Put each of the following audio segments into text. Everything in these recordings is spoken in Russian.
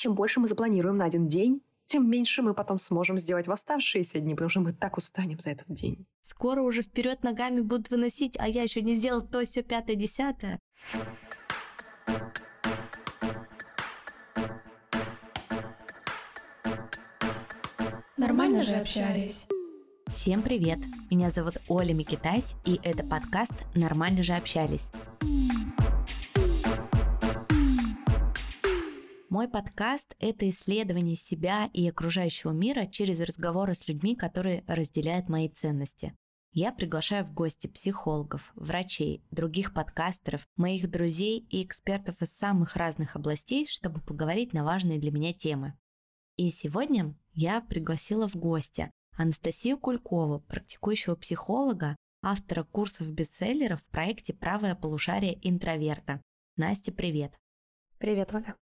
чем больше мы запланируем на один день, тем меньше мы потом сможем сделать в оставшиеся дни, потому что мы так устанем за этот день. Скоро уже вперед ногами будут выносить, а я еще не сделал то, все пятое, десятое. Нормально же общались. Всем привет! Меня зовут Оля Микитась, и это подкаст «Нормально же общались». Мой подкаст — это исследование себя и окружающего мира через разговоры с людьми, которые разделяют мои ценности. Я приглашаю в гости психологов, врачей, других подкастеров, моих друзей и экспертов из самых разных областей, чтобы поговорить на важные для меня темы. И сегодня я пригласила в гости Анастасию Кулькову, практикующего психолога, автора курсов бестселлеров в проекте «Правое полушарие интроверта». Настя, привет! Привет, Оля!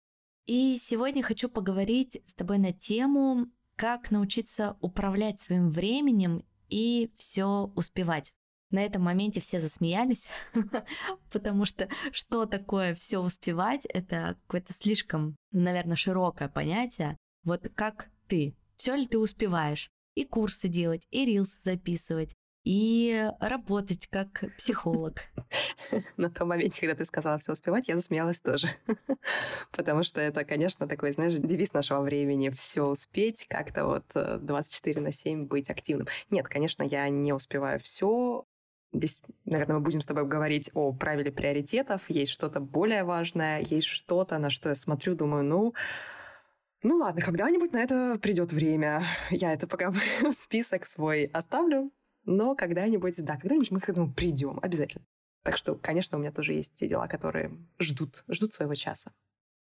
И сегодня хочу поговорить с тобой на тему, как научиться управлять своим временем и все успевать. На этом моменте все засмеялись, потому что что такое все успевать, это какое-то слишком, наверное, широкое понятие. Вот как ты, все ли ты успеваешь? И курсы делать, и рилсы записывать, и работать как психолог. На том моменте, когда ты сказала все успевать, я засмеялась тоже. Потому что это, конечно, такой, знаешь, девиз нашего времени. Все успеть, как-то вот 24 э, на 7 быть активным. Нет, конечно, я не успеваю все. Здесь, наверное, мы будем с тобой говорить о правиле приоритетов. Есть что-то более важное, есть что-то, на что я смотрю, думаю, ну, ну ладно, когда-нибудь на это придет время. Я это пока список свой оставлю, но когда-нибудь, да, когда-нибудь мы к этому придем, обязательно. Так что, конечно, у меня тоже есть те дела, которые ждут, ждут своего часа.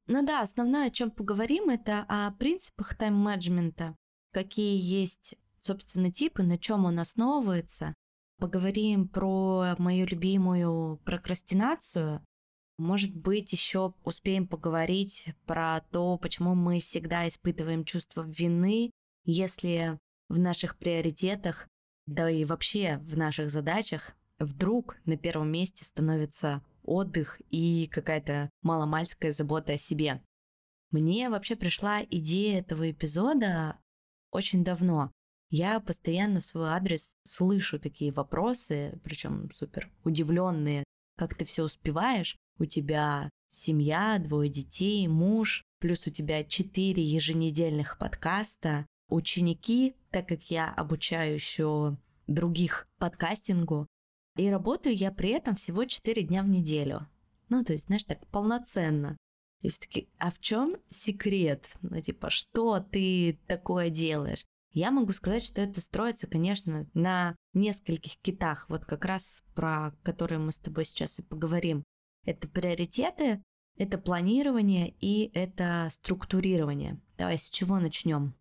Ну да, основное, о чем поговорим, это о принципах тайм-менеджмента, какие есть, собственно, типы, на чем он основывается. Поговорим про мою любимую прокрастинацию. Может быть, еще успеем поговорить про то, почему мы всегда испытываем чувство вины, если в наших приоритетах да и вообще в наших задачах вдруг на первом месте становится отдых и какая-то маломальская забота о себе. Мне вообще пришла идея этого эпизода очень давно. Я постоянно в свой адрес слышу такие вопросы, причем супер удивленные, как ты все успеваешь, у тебя семья, двое детей, муж, плюс у тебя четыре еженедельных подкаста, ученики, так как я обучаю еще других подкастингу, и работаю я при этом всего 4 дня в неделю. Ну, то есть, знаешь, так полноценно. То есть такие, а в чем секрет? Ну, типа, что ты такое делаешь? Я могу сказать, что это строится, конечно, на нескольких китах, вот как раз про которые мы с тобой сейчас и поговорим. Это приоритеты, это планирование и это структурирование. Давай с чего начнем?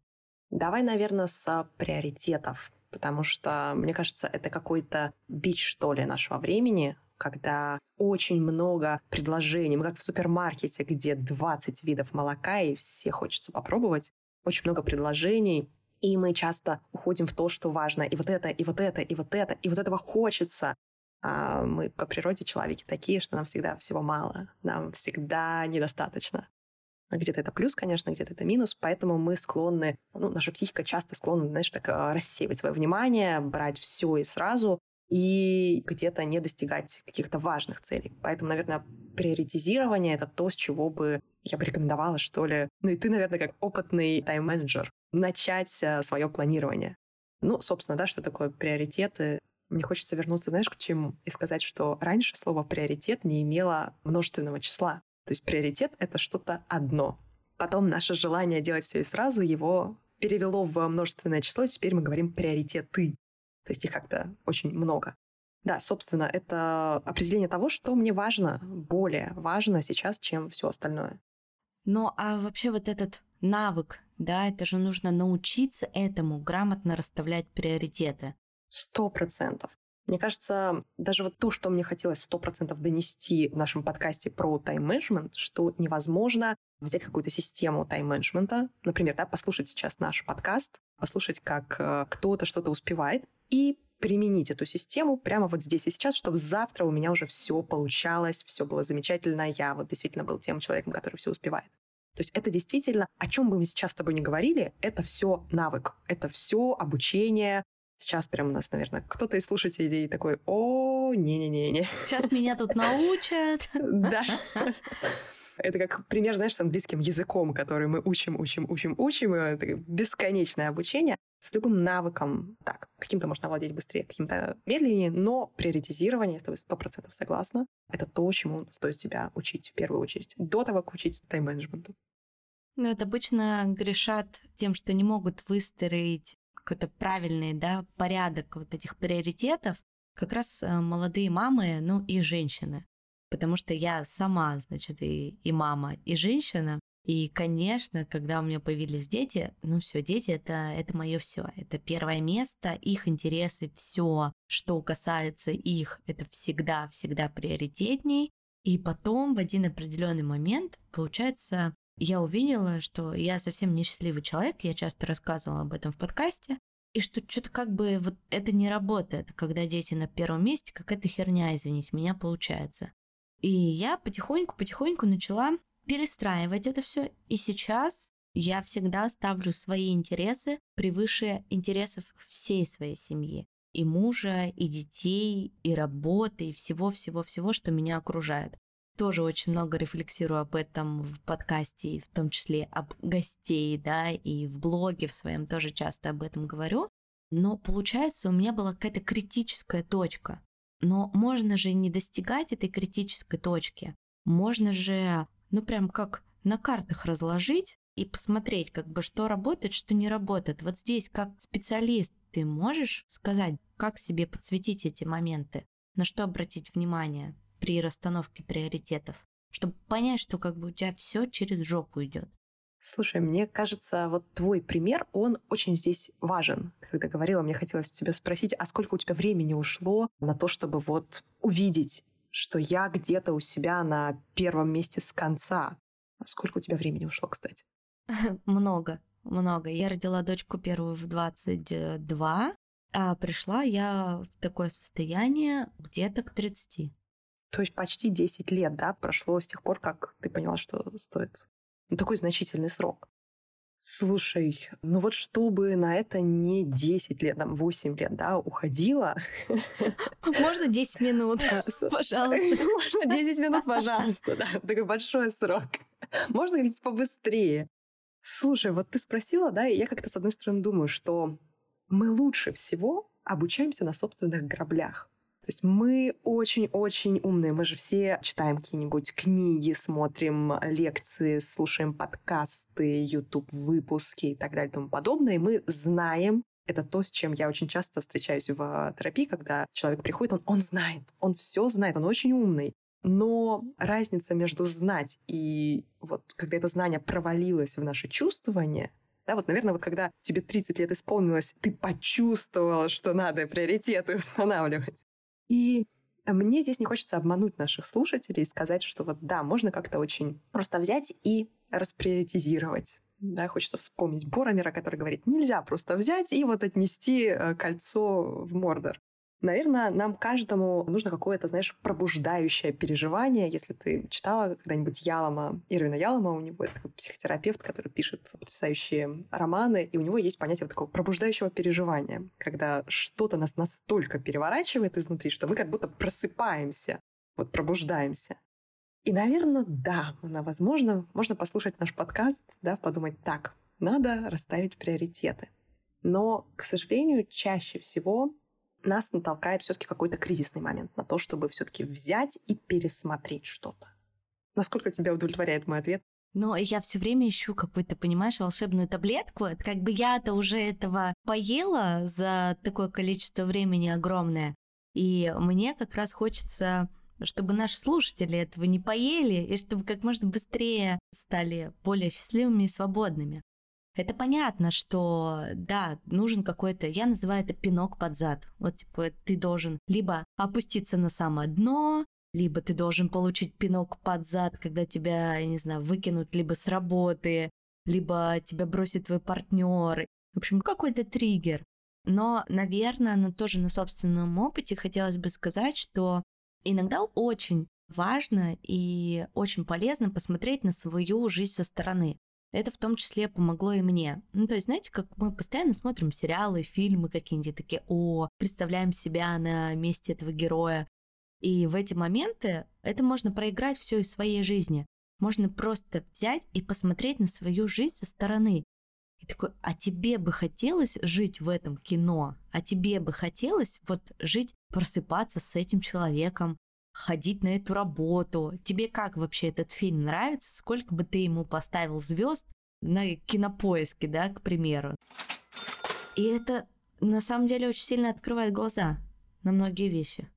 Давай, наверное, с приоритетов, потому что, мне кажется, это какой-то бич, что ли, нашего времени, когда очень много предложений. Мы как в супермаркете, где 20 видов молока, и все хочется попробовать. Очень много предложений, и мы часто уходим в то, что важно. И вот это, и вот это, и вот это, и вот этого хочется. А мы по природе человеки такие, что нам всегда всего мало, нам всегда недостаточно. Где-то это плюс, конечно, где-то это минус, поэтому мы склонны, ну, наша психика часто склонна, знаешь, так а, рассеивать свое внимание, брать все и сразу, и где-то не достигать каких-то важных целей. Поэтому, наверное, приоритизирование — это то, с чего бы я бы рекомендовала, что ли, ну и ты, наверное, как опытный тайм-менеджер, начать а, свое планирование. Ну, собственно, да, что такое приоритеты? Мне хочется вернуться, знаешь, к чему? И сказать, что раньше слово «приоритет» не имело множественного числа. То есть приоритет — это что-то одно. Потом наше желание делать все и сразу его перевело в множественное число, теперь мы говорим приоритеты. То есть их как-то очень много. Да, собственно, это определение того, что мне важно, более важно сейчас, чем все остальное. Ну, а вообще вот этот навык, да, это же нужно научиться этому, грамотно расставлять приоритеты. Сто процентов. Мне кажется, даже вот то, что мне хотелось сто процентов донести в нашем подкасте про тайм-менеджмент, что невозможно взять какую-то систему тайм-менеджмента, например, да, послушать сейчас наш подкаст, послушать, как э, кто-то что-то успевает, и применить эту систему прямо вот здесь и сейчас, чтобы завтра у меня уже все получалось, все было замечательно, я вот действительно был тем человеком, который все успевает. То есть это действительно, о чем бы мы сейчас с тобой не говорили, это все навык, это все обучение. Сейчас прям у нас, наверное, кто-то из слушателей такой, о, не-не-не-не. Сейчас меня тут научат. Да. Это как пример, знаешь, с английским языком, который мы учим, учим, учим, учим. Это бесконечное обучение. С любым навыком, так, каким-то можно овладеть быстрее, каким-то медленнее, но приоритизирование, это сто процентов согласна, это то, чему стоит себя учить в первую очередь, до того, как учить тайм-менеджменту. Ну, это обычно грешат тем, что не могут выстроить какой-то правильный да, порядок вот этих приоритетов, как раз э, молодые мамы, ну и женщины потому что я сама, значит, и, и мама, и женщина. И, конечно, когда у меня появились дети, ну все, дети это, это мое все. Это первое место, их интересы, все, что касается их, это всегда-всегда приоритетней. И потом в один определенный момент, получается, я увидела, что я совсем несчастливый человек, я часто рассказывала об этом в подкасте, и что что-то как бы вот это не работает, когда дети на первом месте, какая-то херня, извините меня, получается. И я потихоньку-потихоньку начала перестраивать это все. И сейчас я всегда ставлю свои интересы превыше интересов всей своей семьи. И мужа, и детей, и работы, и всего-всего-всего, что меня окружает. Тоже очень много рефлексирую об этом в подкасте, в том числе об гостей, да, и в блоге в своем тоже часто об этом говорю. Но получается, у меня была какая-то критическая точка. Но можно же не достигать этой критической точки. Можно же, ну прям как на картах разложить и посмотреть, как бы что работает, что не работает. Вот здесь, как специалист, ты можешь сказать, как себе подсветить эти моменты, на что обратить внимание при расстановке приоритетов, чтобы понять, что как бы у тебя все через жопу идет. Слушай, мне кажется, вот твой пример, он очень здесь важен. Когда говорила, мне хотелось у тебя спросить, а сколько у тебя времени ушло на то, чтобы вот увидеть, что я где-то у себя на первом месте с конца? А сколько у тебя времени ушло, кстати? Много, много. Я родила дочку первую в 22, а пришла я в такое состояние где-то к 30. То есть почти 10 лет, да, прошло с тех пор, как ты поняла, что стоит ну, такой значительный срок. Слушай, ну вот чтобы на это не 10 лет, там 8 лет, да, уходила... Можно 10 минут, пожалуйста. Можно 10 минут, пожалуйста, да, такой большой срок. Можно говорить побыстрее. Слушай, вот ты спросила, да, и я как-то с одной стороны думаю, что мы лучше всего обучаемся на собственных граблях. Есть мы очень-очень умные. Мы же все читаем какие-нибудь книги, смотрим лекции, слушаем подкасты, YouTube-выпуски и так далее и тому подобное. И мы знаем, это то, с чем я очень часто встречаюсь в терапии, когда человек приходит, он, он знает, он все знает, он очень умный. Но разница между знать и вот когда это знание провалилось в наше чувствование, да, вот, наверное, вот когда тебе 30 лет исполнилось, ты почувствовал, что надо приоритеты устанавливать. И мне здесь не хочется обмануть наших слушателей и сказать, что вот да, можно как-то очень просто взять и расприоритизировать. Да, хочется вспомнить Боромера, который говорит, нельзя просто взять и вот отнести э, кольцо в Мордор. Наверное, нам каждому нужно какое-то, знаешь, пробуждающее переживание. Если ты читала когда-нибудь Ялома, Ирвина Ялома, у него такой психотерапевт, который пишет потрясающие романы, и у него есть понятие вот такого пробуждающего переживания, когда что-то нас настолько переворачивает изнутри, что мы как будто просыпаемся, вот пробуждаемся. И, наверное, да, возможно, можно послушать наш подкаст, да, подумать так, надо расставить приоритеты. Но, к сожалению, чаще всего нас натолкает все-таки какой-то кризисный момент на то, чтобы все-таки взять и пересмотреть что-то. Насколько тебя удовлетворяет мой ответ? Но я все время ищу какую-то, понимаешь, волшебную таблетку. Как бы я-то уже этого поела за такое количество времени огромное. И мне как раз хочется, чтобы наши слушатели этого не поели, и чтобы как можно быстрее стали более счастливыми и свободными. Это понятно, что да, нужен какой-то, я называю это пинок под зад. Вот типа ты должен либо опуститься на самое дно, либо ты должен получить пинок под зад, когда тебя, я не знаю, выкинут либо с работы, либо тебя бросит твой партнер. В общем, какой-то триггер. Но, наверное, на тоже на собственном опыте хотелось бы сказать, что иногда очень важно и очень полезно посмотреть на свою жизнь со стороны. Это в том числе помогло и мне. Ну, то есть, знаете, как мы постоянно смотрим сериалы, фильмы какие-нибудь такие, о, представляем себя на месте этого героя. И в эти моменты это можно проиграть все из своей жизни. Можно просто взять и посмотреть на свою жизнь со стороны. И такой, а тебе бы хотелось жить в этом кино? А тебе бы хотелось вот жить, просыпаться с этим человеком, ходить на эту работу. Тебе как вообще этот фильм нравится? Сколько бы ты ему поставил звезд на кинопоиске, да, к примеру? И это на самом деле очень сильно открывает глаза на многие вещи.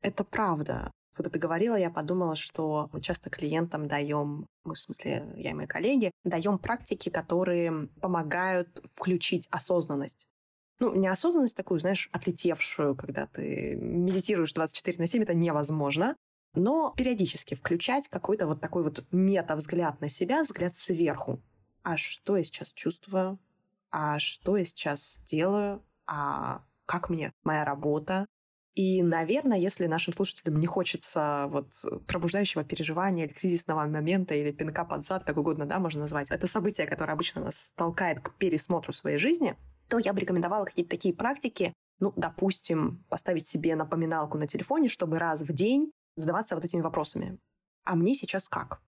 Это правда. Когда ты говорила, я подумала, что мы часто клиентам даем, мы, в смысле, я и мои коллеги, даем практики, которые помогают включить осознанность ну, неосознанность такую, знаешь, отлетевшую, когда ты медитируешь 24 на 7, это невозможно. Но периодически включать какой-то вот такой вот мета-взгляд на себя, взгляд сверху. А что я сейчас чувствую? А что я сейчас делаю? А как мне моя работа? И, наверное, если нашим слушателям не хочется вот пробуждающего переживания или кризисного момента или пинка под зад, как угодно, да, можно назвать, это событие, которое обычно нас толкает к пересмотру своей жизни, то я бы рекомендовала какие-то такие практики, ну, допустим, поставить себе напоминалку на телефоне, чтобы раз в день задаваться вот этими вопросами. А мне сейчас как?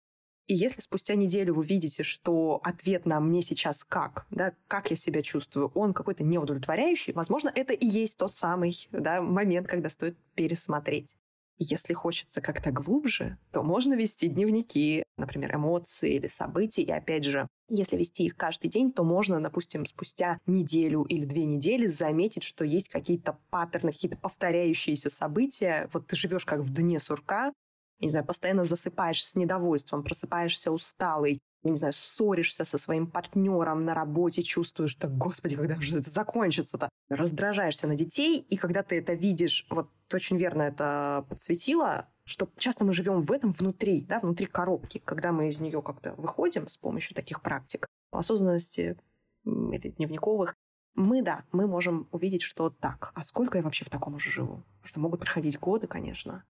И если спустя неделю вы видите, что ответ на «мне сейчас как», да, как я себя чувствую, он какой-то неудовлетворяющий, возможно, это и есть тот самый да, момент, когда стоит пересмотреть. Если хочется как-то глубже, то можно вести дневники, например, эмоции или событий. И опять же, если вести их каждый день, то можно, допустим, спустя неделю или две недели заметить, что есть какие-то паттерны, какие-то повторяющиеся события. Вот ты живешь как в дне сурка, не знаю, постоянно засыпаешь с недовольством, просыпаешься усталый, я не знаю, ссоришься со своим партнером на работе, чувствуешь, что, господи, когда же это закончится-то? Раздражаешься на детей, и когда ты это видишь, вот ты очень верно это подсветила, что часто мы живем в этом внутри, да, внутри коробки, когда мы из нее как-то выходим с помощью таких практик осознанности или дневниковых, мы, да, мы можем увидеть, что так, а сколько я вообще в таком уже живу? Что могут проходить годы, конечно.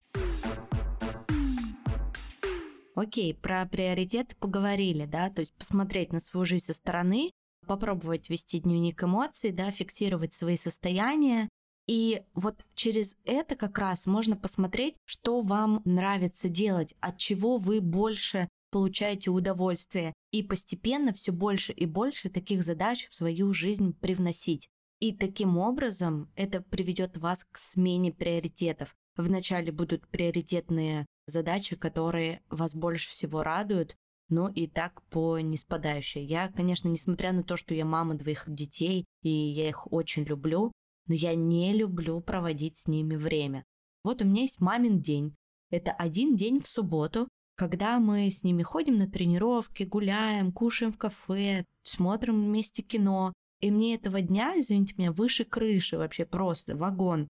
Окей, про приоритеты поговорили, да, то есть посмотреть на свою жизнь со стороны, попробовать вести дневник эмоций, да, фиксировать свои состояния. И вот через это как раз можно посмотреть, что вам нравится делать, от чего вы больше получаете удовольствие, и постепенно все больше и больше таких задач в свою жизнь привносить. И таким образом это приведет вас к смене приоритетов. Вначале будут приоритетные задачи, которые вас больше всего радуют, но и так по неспадающей. Я, конечно, несмотря на то, что я мама двоих детей, и я их очень люблю, но я не люблю проводить с ними время. Вот у меня есть мамин день. Это один день в субботу, когда мы с ними ходим на тренировки, гуляем, кушаем в кафе, смотрим вместе кино. И мне этого дня, извините меня, выше крыши вообще просто, вагон.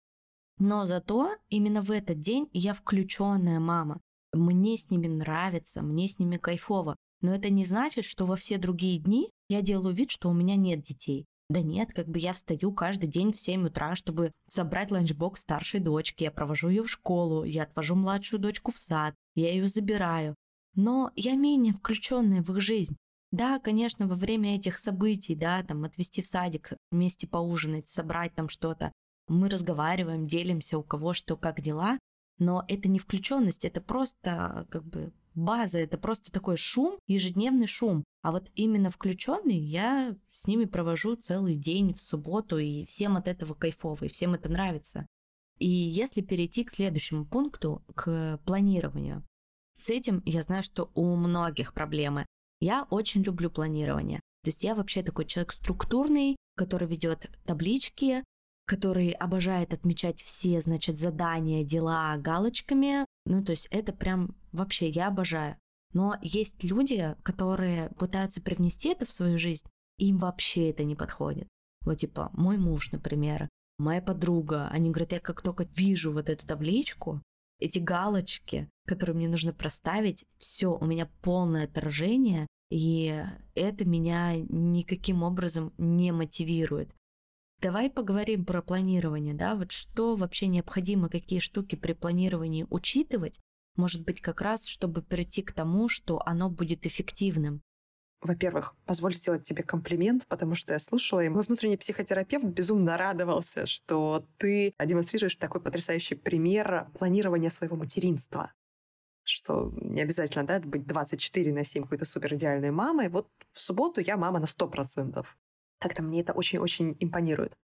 Но зато именно в этот день я включенная мама. Мне с ними нравится, мне с ними кайфово. Но это не значит, что во все другие дни я делаю вид, что у меня нет детей. Да нет, как бы я встаю каждый день в 7 утра, чтобы забрать ланчбокс старшей дочки, я провожу ее в школу, я отвожу младшую дочку в сад, я ее забираю. Но я менее включенная в их жизнь. Да, конечно, во время этих событий, да, там отвезти в садик, вместе поужинать, собрать там что-то, мы разговариваем, делимся, у кого что, как дела, но это не включенность, это просто как бы база, это просто такой шум, ежедневный шум. А вот именно включенный я с ними провожу целый день в субботу, и всем от этого кайфово, и всем это нравится. И если перейти к следующему пункту, к планированию, с этим я знаю, что у многих проблемы. Я очень люблю планирование. То есть я вообще такой человек структурный, который ведет таблички, который обожает отмечать все, значит, задания, дела галочками. Ну, то есть это прям вообще я обожаю. Но есть люди, которые пытаются привнести это в свою жизнь, им вообще это не подходит. Вот типа мой муж, например, моя подруга, они говорят, я как только вижу вот эту табличку, эти галочки, которые мне нужно проставить, все, у меня полное отражение, и это меня никаким образом не мотивирует. Давай поговорим про планирование, да, вот что вообще необходимо, какие штуки при планировании учитывать, Может быть, как раз, чтобы прийти к тому, что оно будет эффективным. Во-первых, позволь сделать тебе комплимент, потому что я слушала, и мой внутренний психотерапевт безумно радовался, что ты демонстрируешь такой потрясающий пример планирования своего материнства что не обязательно, да, быть 24 на 7 какой-то супер идеальной мамой. Вот в субботу я мама на 100%. Как-то мне это очень-очень импонирует.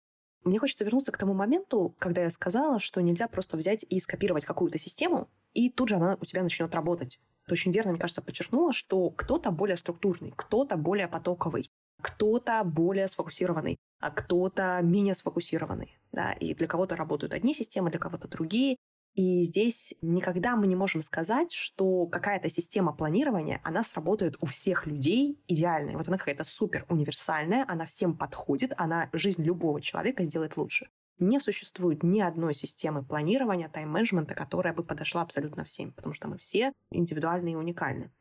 Мне хочется вернуться к тому моменту, когда я сказала, что нельзя просто взять и скопировать какую-то систему, и тут же она у тебя начнет работать. Ты очень верно, мне кажется, подчеркнула, что кто-то более структурный, кто-то более потоковый, кто-то более сфокусированный, а кто-то менее сфокусированный. Да? И для кого-то работают одни системы, для кого-то другие. И здесь никогда мы не можем сказать, что какая-то система планирования, она сработает у всех людей идеальная. Вот она какая-то супер универсальная, она всем подходит, она жизнь любого человека сделает лучше. Не существует ни одной системы планирования, тайм-менеджмента, которая бы подошла абсолютно всем, потому что мы все индивидуальны и уникальны.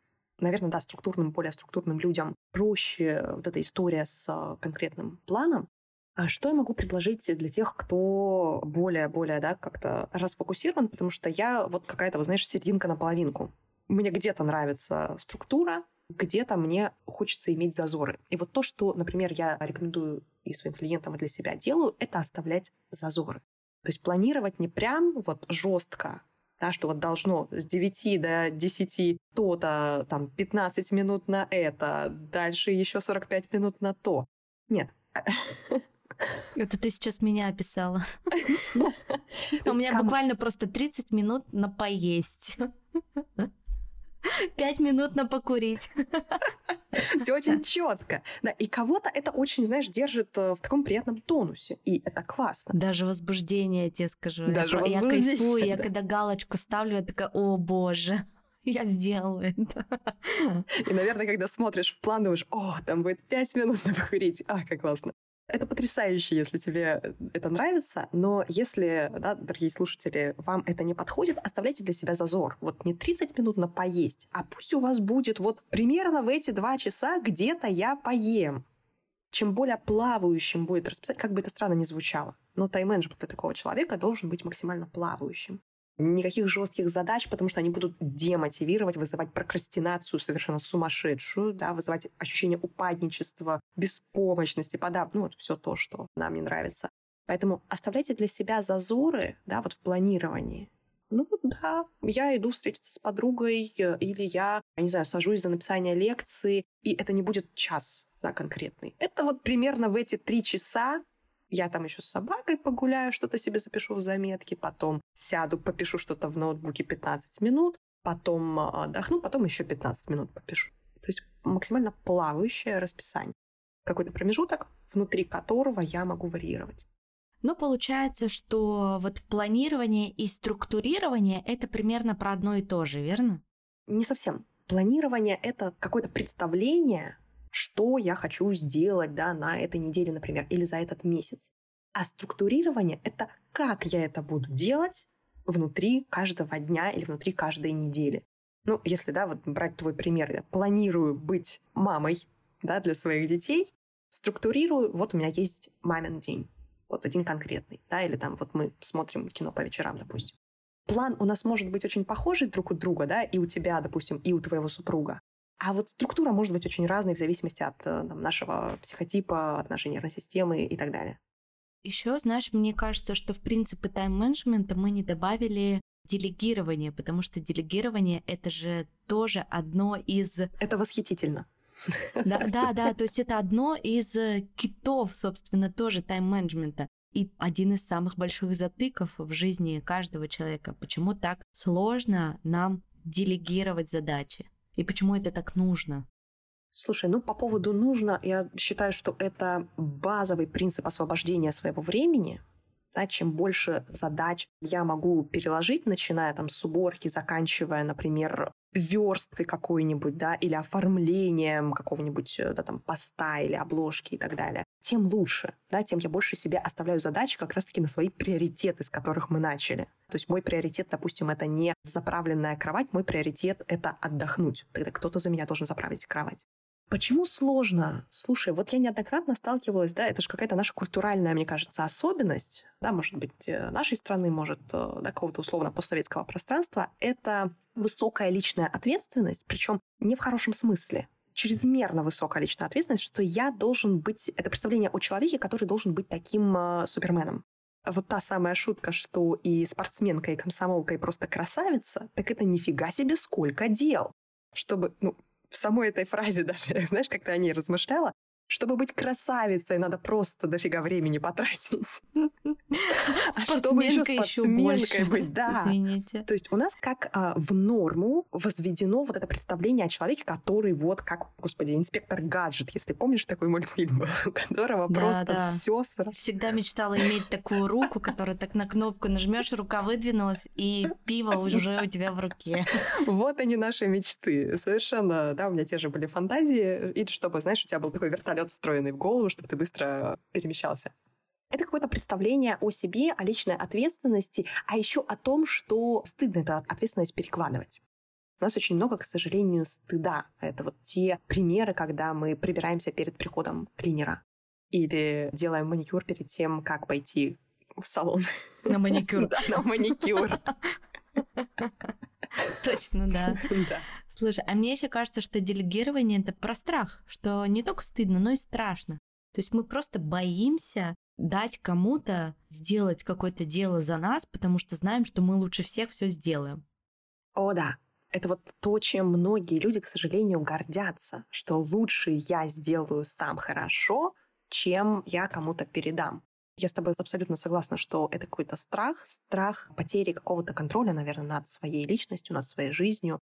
Наверное, да, структурным, более структурным людям проще вот эта история с э, конкретным планом, а что я могу предложить для тех, кто более-более, да, как-то расфокусирован, потому что я вот какая-то, вы знаешь, серединка на половинку. Мне где-то нравится структура, где-то мне хочется иметь зазоры. И вот то, что, например, я рекомендую и своим клиентам, и для себя делаю, это оставлять зазоры. То есть планировать не прям вот жестко, да, что вот должно с 9 до 10 то-то, там, 15 минут на это, дальше еще 45 минут на то. Нет. Это ты сейчас меня описала. У меня буквально просто 30 минут на поесть. Пять минут на покурить. Все очень четко. Да, и кого-то это очень, знаешь, держит э, в таком приятном тонусе. И это классно. Даже возбуждение, я тебе скажу. Даже я, возбуждение. Я кайфую, да. я когда галочку ставлю, я такая, о боже. Я сделала это. И, наверное, когда смотришь в план, думаешь, о, там будет пять минут на покурить. А, как классно. Это потрясающе, если тебе это нравится, но если, да, дорогие слушатели, вам это не подходит, оставляйте для себя зазор. Вот не 30 минут на поесть, а пусть у вас будет вот примерно в эти два часа где-то я поем. Чем более плавающим будет расписать, как бы это странно ни звучало, но тайм-менеджмент для такого человека должен быть максимально плавающим никаких жестких задач, потому что они будут демотивировать, вызывать прокрастинацию совершенно сумасшедшую, да, вызывать ощущение упадничества, беспомощности, подав, ну вот все то, что нам не нравится. Поэтому оставляйте для себя зазоры, да, вот в планировании. Ну да, я иду встретиться с подругой, э, или я, я не знаю, сажусь за написание лекции, и это не будет час да, конкретный. Это вот примерно в эти три часа я там еще с собакой погуляю, что-то себе запишу в заметки, потом сяду, попишу что-то в ноутбуке 15 минут, потом а, отдохну, потом еще 15 минут попишу. То есть максимально плавающее расписание. Какой-то промежуток, внутри которого я могу варьировать. Ну, получается, что вот планирование и структурирование — это примерно про одно и то же, верно? Не совсем. Планирование — это какое-то представление что я хочу сделать да, на этой неделе, например, или за этот месяц. А структурирование — это как я это буду делать внутри каждого дня или внутри каждой недели. Ну, если, да, вот брать твой пример, я планирую быть мамой, да, для своих детей, структурирую, вот у меня есть мамин день, вот один конкретный, да, или там вот мы смотрим кино по вечерам, допустим. План у нас может быть очень похожий друг у друга, да, и у тебя, допустим, и у твоего супруга. А вот структура может быть очень разной в зависимости от э, там, нашего психотипа, от нашей нервной системы и так далее. Еще, знаешь, мне кажется, что в принципы тайм-менеджмента мы не добавили делегирование, потому что делегирование это же тоже одно из... Это восхитительно. Да, да, да, то есть это одно из э, китов, собственно, тоже тайм-менеджмента. И один из самых больших затыков в жизни каждого человека. Почему так сложно нам делегировать задачи? И почему это так нужно? Слушай, ну по поводу нужно, я считаю, что это базовый принцип освобождения своего времени. Да, чем больше задач я могу переложить, начиная там с уборки, заканчивая, например, версткой какой-нибудь, да, или оформлением какого-нибудь э, да, там, поста или обложки и так далее, тем лучше, да, тем я больше себе оставляю задачи как раз-таки на свои приоритеты, с которых мы начали. То есть мой приоритет, допустим, это не заправленная кровать, мой приоритет — это отдохнуть. Тогда кто-то за меня должен заправить кровать. Почему сложно? Слушай, вот я неоднократно сталкивалась, да, это же какая-то наша культуральная, мне кажется, особенность, да, может быть, э, нашей страны, может, э, да, какого-то условно постсоветского пространства, это высокая личная ответственность, причем не в хорошем смысле, чрезмерно высокая личная ответственность, что я должен быть, это представление о человеке, который должен быть таким э, суперменом. Вот та самая шутка, что и спортсменка, и комсомолка, и просто красавица, так это нифига себе сколько дел. Чтобы, ну, в самой этой фразе даже, знаешь, как ты о ней размышляла, чтобы быть красавицей, надо просто дофига времени потратить. А чтобы еще спортсменкой быть, да. Извините. То есть у нас как а, в норму возведено вот это представление о человеке, который вот как, господи, инспектор гаджет, если помнишь такой мультфильм у которого просто все. Всегда мечтала иметь такую руку, которая так на кнопку нажмешь, рука выдвинулась, и пиво уже у тебя в руке. Вот они наши мечты. Совершенно, да, у меня те же были фантазии. И чтобы, знаешь, у тебя был такой вертолет встроенный в голову, чтобы ты быстро перемещался. Это какое-то представление о себе, о личной ответственности, а еще о том, что стыдно эту ответственность перекладывать. У нас очень много, к сожалению, стыда. Это вот те примеры, когда мы прибираемся перед приходом клинера или делаем маникюр перед тем, как пойти в салон. На маникюр. Да, на маникюр. Точно, да. Слушай, а мне еще кажется, что делегирование это про страх, что не только стыдно, но и страшно. То есть мы просто боимся дать кому-то сделать какое-то дело за нас, потому что знаем, что мы лучше всех все сделаем. О, да. Это вот то, чем многие люди, к сожалению, гордятся, что лучше я сделаю сам хорошо, чем я кому-то передам. Я с тобой абсолютно согласна, что это какой-то страх, страх потери какого-то контроля, наверное, над своей личностью, над своей жизнью.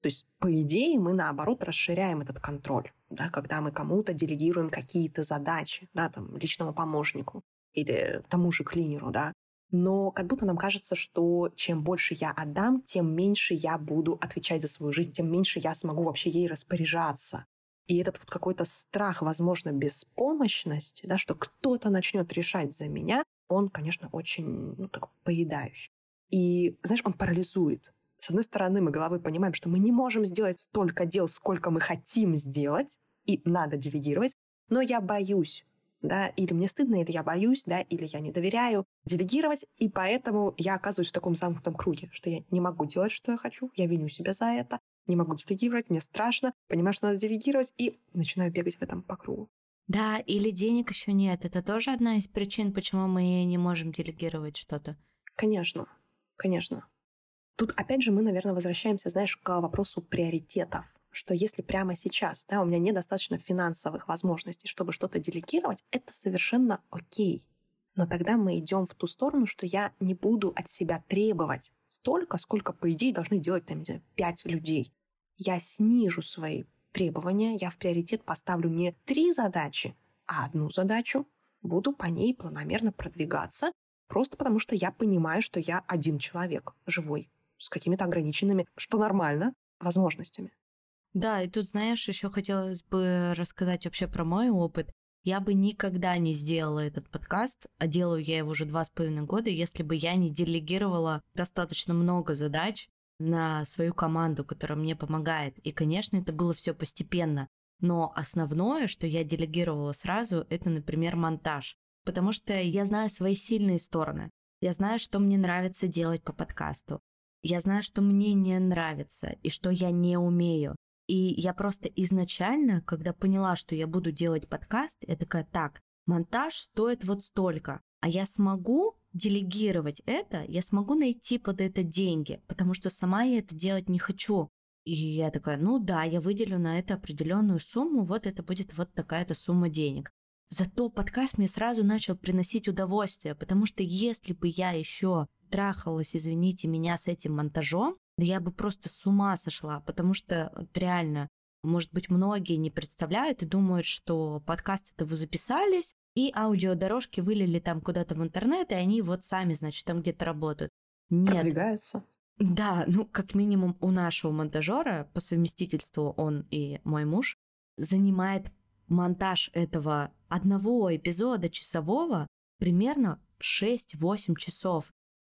То есть, по идее, мы, наоборот, расширяем этот контроль, да, когда мы кому-то делегируем какие-то задачи, да, там, личному помощнику или тому же клинеру, да. Но как будто нам кажется, что чем больше я отдам, тем меньше я буду отвечать за свою жизнь, тем меньше я смогу вообще ей распоряжаться. И этот вот какой-то страх, возможно, беспомощности, да, что кто-то начнет решать за меня, он, конечно, очень ну, так, поедающий. И, знаешь, он парализует. С одной стороны, мы головой понимаем, что мы не можем сделать столько дел, сколько мы хотим сделать, и надо делегировать, но я боюсь, да, или мне стыдно, или я боюсь, да, или я не доверяю делегировать, и поэтому я оказываюсь в таком замкнутом круге, что я не могу делать, что я хочу, я виню себя за это, не могу делегировать, мне страшно, понимаю, что надо делегировать, и начинаю бегать в этом по кругу. Да, или денег еще нет. Это тоже одна из причин, почему мы не можем делегировать что-то. Конечно, конечно. Тут, опять же, мы, наверное, возвращаемся, знаешь, к вопросу приоритетов что если прямо сейчас да, у меня недостаточно финансовых возможностей, чтобы что-то делегировать, это совершенно окей. Но тогда мы идем в ту сторону, что я не буду от себя требовать столько, сколько, по идее, должны делать, там, знаю, пять людей. Я снижу свои требования, я в приоритет поставлю не три задачи, а одну задачу, буду по ней планомерно продвигаться, просто потому что я понимаю, что я один человек живой с какими-то ограниченными, что нормально, возможностями. Да, и тут, знаешь, еще хотелось бы рассказать вообще про мой опыт. Я бы никогда не сделала этот подкаст, а делаю я его уже два с половиной года, если бы я не делегировала достаточно много задач на свою команду, которая мне помогает. И, конечно, это было все постепенно. Но основное, что я делегировала сразу, это, например, монтаж. Потому что я знаю свои сильные стороны. Я знаю, что мне нравится делать по подкасту. Я знаю, что мне не нравится и что я не умею. И я просто изначально, когда поняла, что я буду делать подкаст, я такая, так, монтаж стоит вот столько, а я смогу делегировать это, я смогу найти под это деньги, потому что сама я это делать не хочу. И я такая, ну да, я выделю на это определенную сумму, вот это будет вот такая-то сумма денег. Зато подкаст мне сразу начал приносить удовольствие, потому что если бы я еще трахалась, извините меня, с этим монтажом, да я бы просто с ума сошла, потому что вот реально, может быть, многие не представляют и думают, что подкаст это вы записались, и аудиодорожки вылили там куда-то в интернет, и они вот сами, значит, там где-то работают. Нет. Продвигаются. Да, ну, как минимум у нашего монтажера, по совместительству он и мой муж, занимает монтаж этого одного эпизода часового примерно 6-8 часов.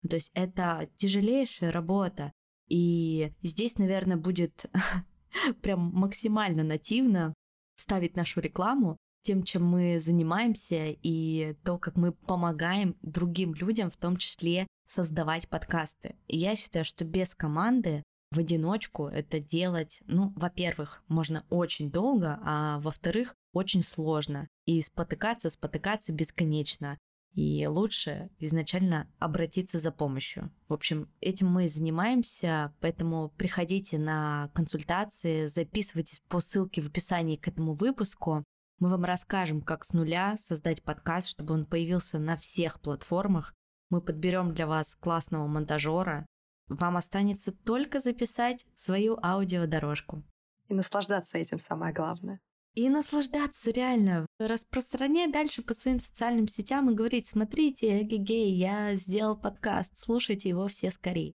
То есть это тяжелейшая работа. И здесь, наверное, будет прям максимально нативно вставить нашу рекламу, тем, чем мы занимаемся, и то, как мы помогаем другим людям, в том числе создавать подкасты. И я считаю, что без команды в одиночку это делать, ну, во-первых, можно очень долго, а во-вторых, очень сложно. И спотыкаться, спотыкаться бесконечно. И лучше изначально обратиться за помощью. В общем, этим мы и занимаемся, поэтому приходите на консультации, записывайтесь по ссылке в описании к этому выпуску. Мы вам расскажем, как с нуля создать подкаст, чтобы он появился на всех платформах. Мы подберем для вас классного монтажера. Вам останется только записать свою аудиодорожку. И наслаждаться этим самое главное. И наслаждаться реально. Распространять дальше по своим социальным сетям и говорить, смотрите, гей, я сделал подкаст, слушайте его все скорее.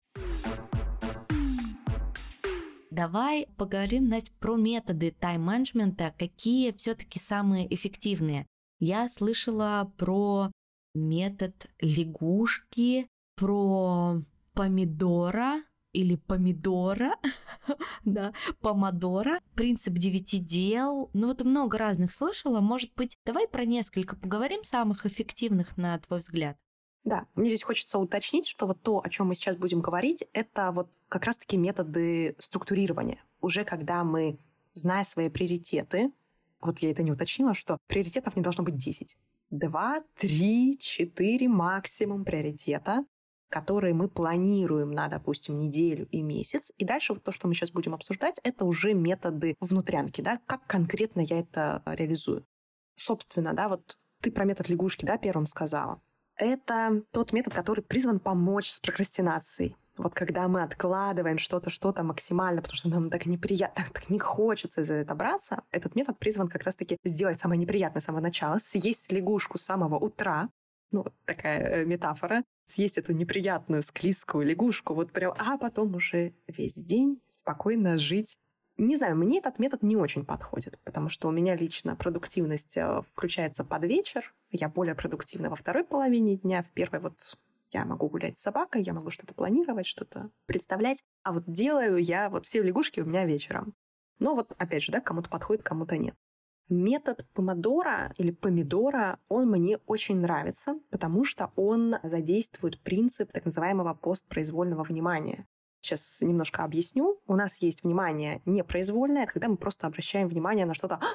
Давай поговорим, Настя, про методы тайм-менеджмента, какие все-таки самые эффективные. Я слышала про метод лягушки, про помидора или помидора, да, помодора, принцип девяти дел. Ну вот много разных слышала. Может быть, давай про несколько поговорим самых эффективных на твой взгляд. Да, мне здесь хочется уточнить, что вот то, о чем мы сейчас будем говорить, это вот как раз-таки методы структурирования. Уже когда мы, зная свои приоритеты, вот я это не уточнила, что приоритетов не должно быть 10. Два, три, четыре максимум приоритета, которые мы планируем на, допустим, неделю и месяц. И дальше вот то, что мы сейчас будем обсуждать, это уже методы внутрянки, да, как конкретно я это реализую. Собственно, да, вот ты про метод лягушки, да, первым сказала. Это тот метод, который призван помочь с прокрастинацией. Вот когда мы откладываем что-то, что-то максимально, потому что нам так неприятно, так не хочется за это браться, этот метод призван как раз-таки сделать самое неприятное с самого начала, съесть лягушку с самого утра, ну, такая э, метафора, съесть эту неприятную склизкую лягушку, вот прям, а потом уже весь день спокойно жить не знаю, мне этот метод не очень подходит, потому что у меня лично продуктивность э, включается под вечер. Я более продуктивна во второй половине дня. В первой вот я могу гулять с собакой, я могу что-то планировать, что-то представлять. А вот делаю я вот все лягушки у меня вечером. Но вот опять же, да, кому-то подходит, кому-то нет. Метод помодора или помидора, он мне очень нравится, потому что он задействует принцип так называемого постпроизвольного внимания. Сейчас немножко объясню. У нас есть внимание непроизвольное, когда мы просто обращаем внимание на что-то. А,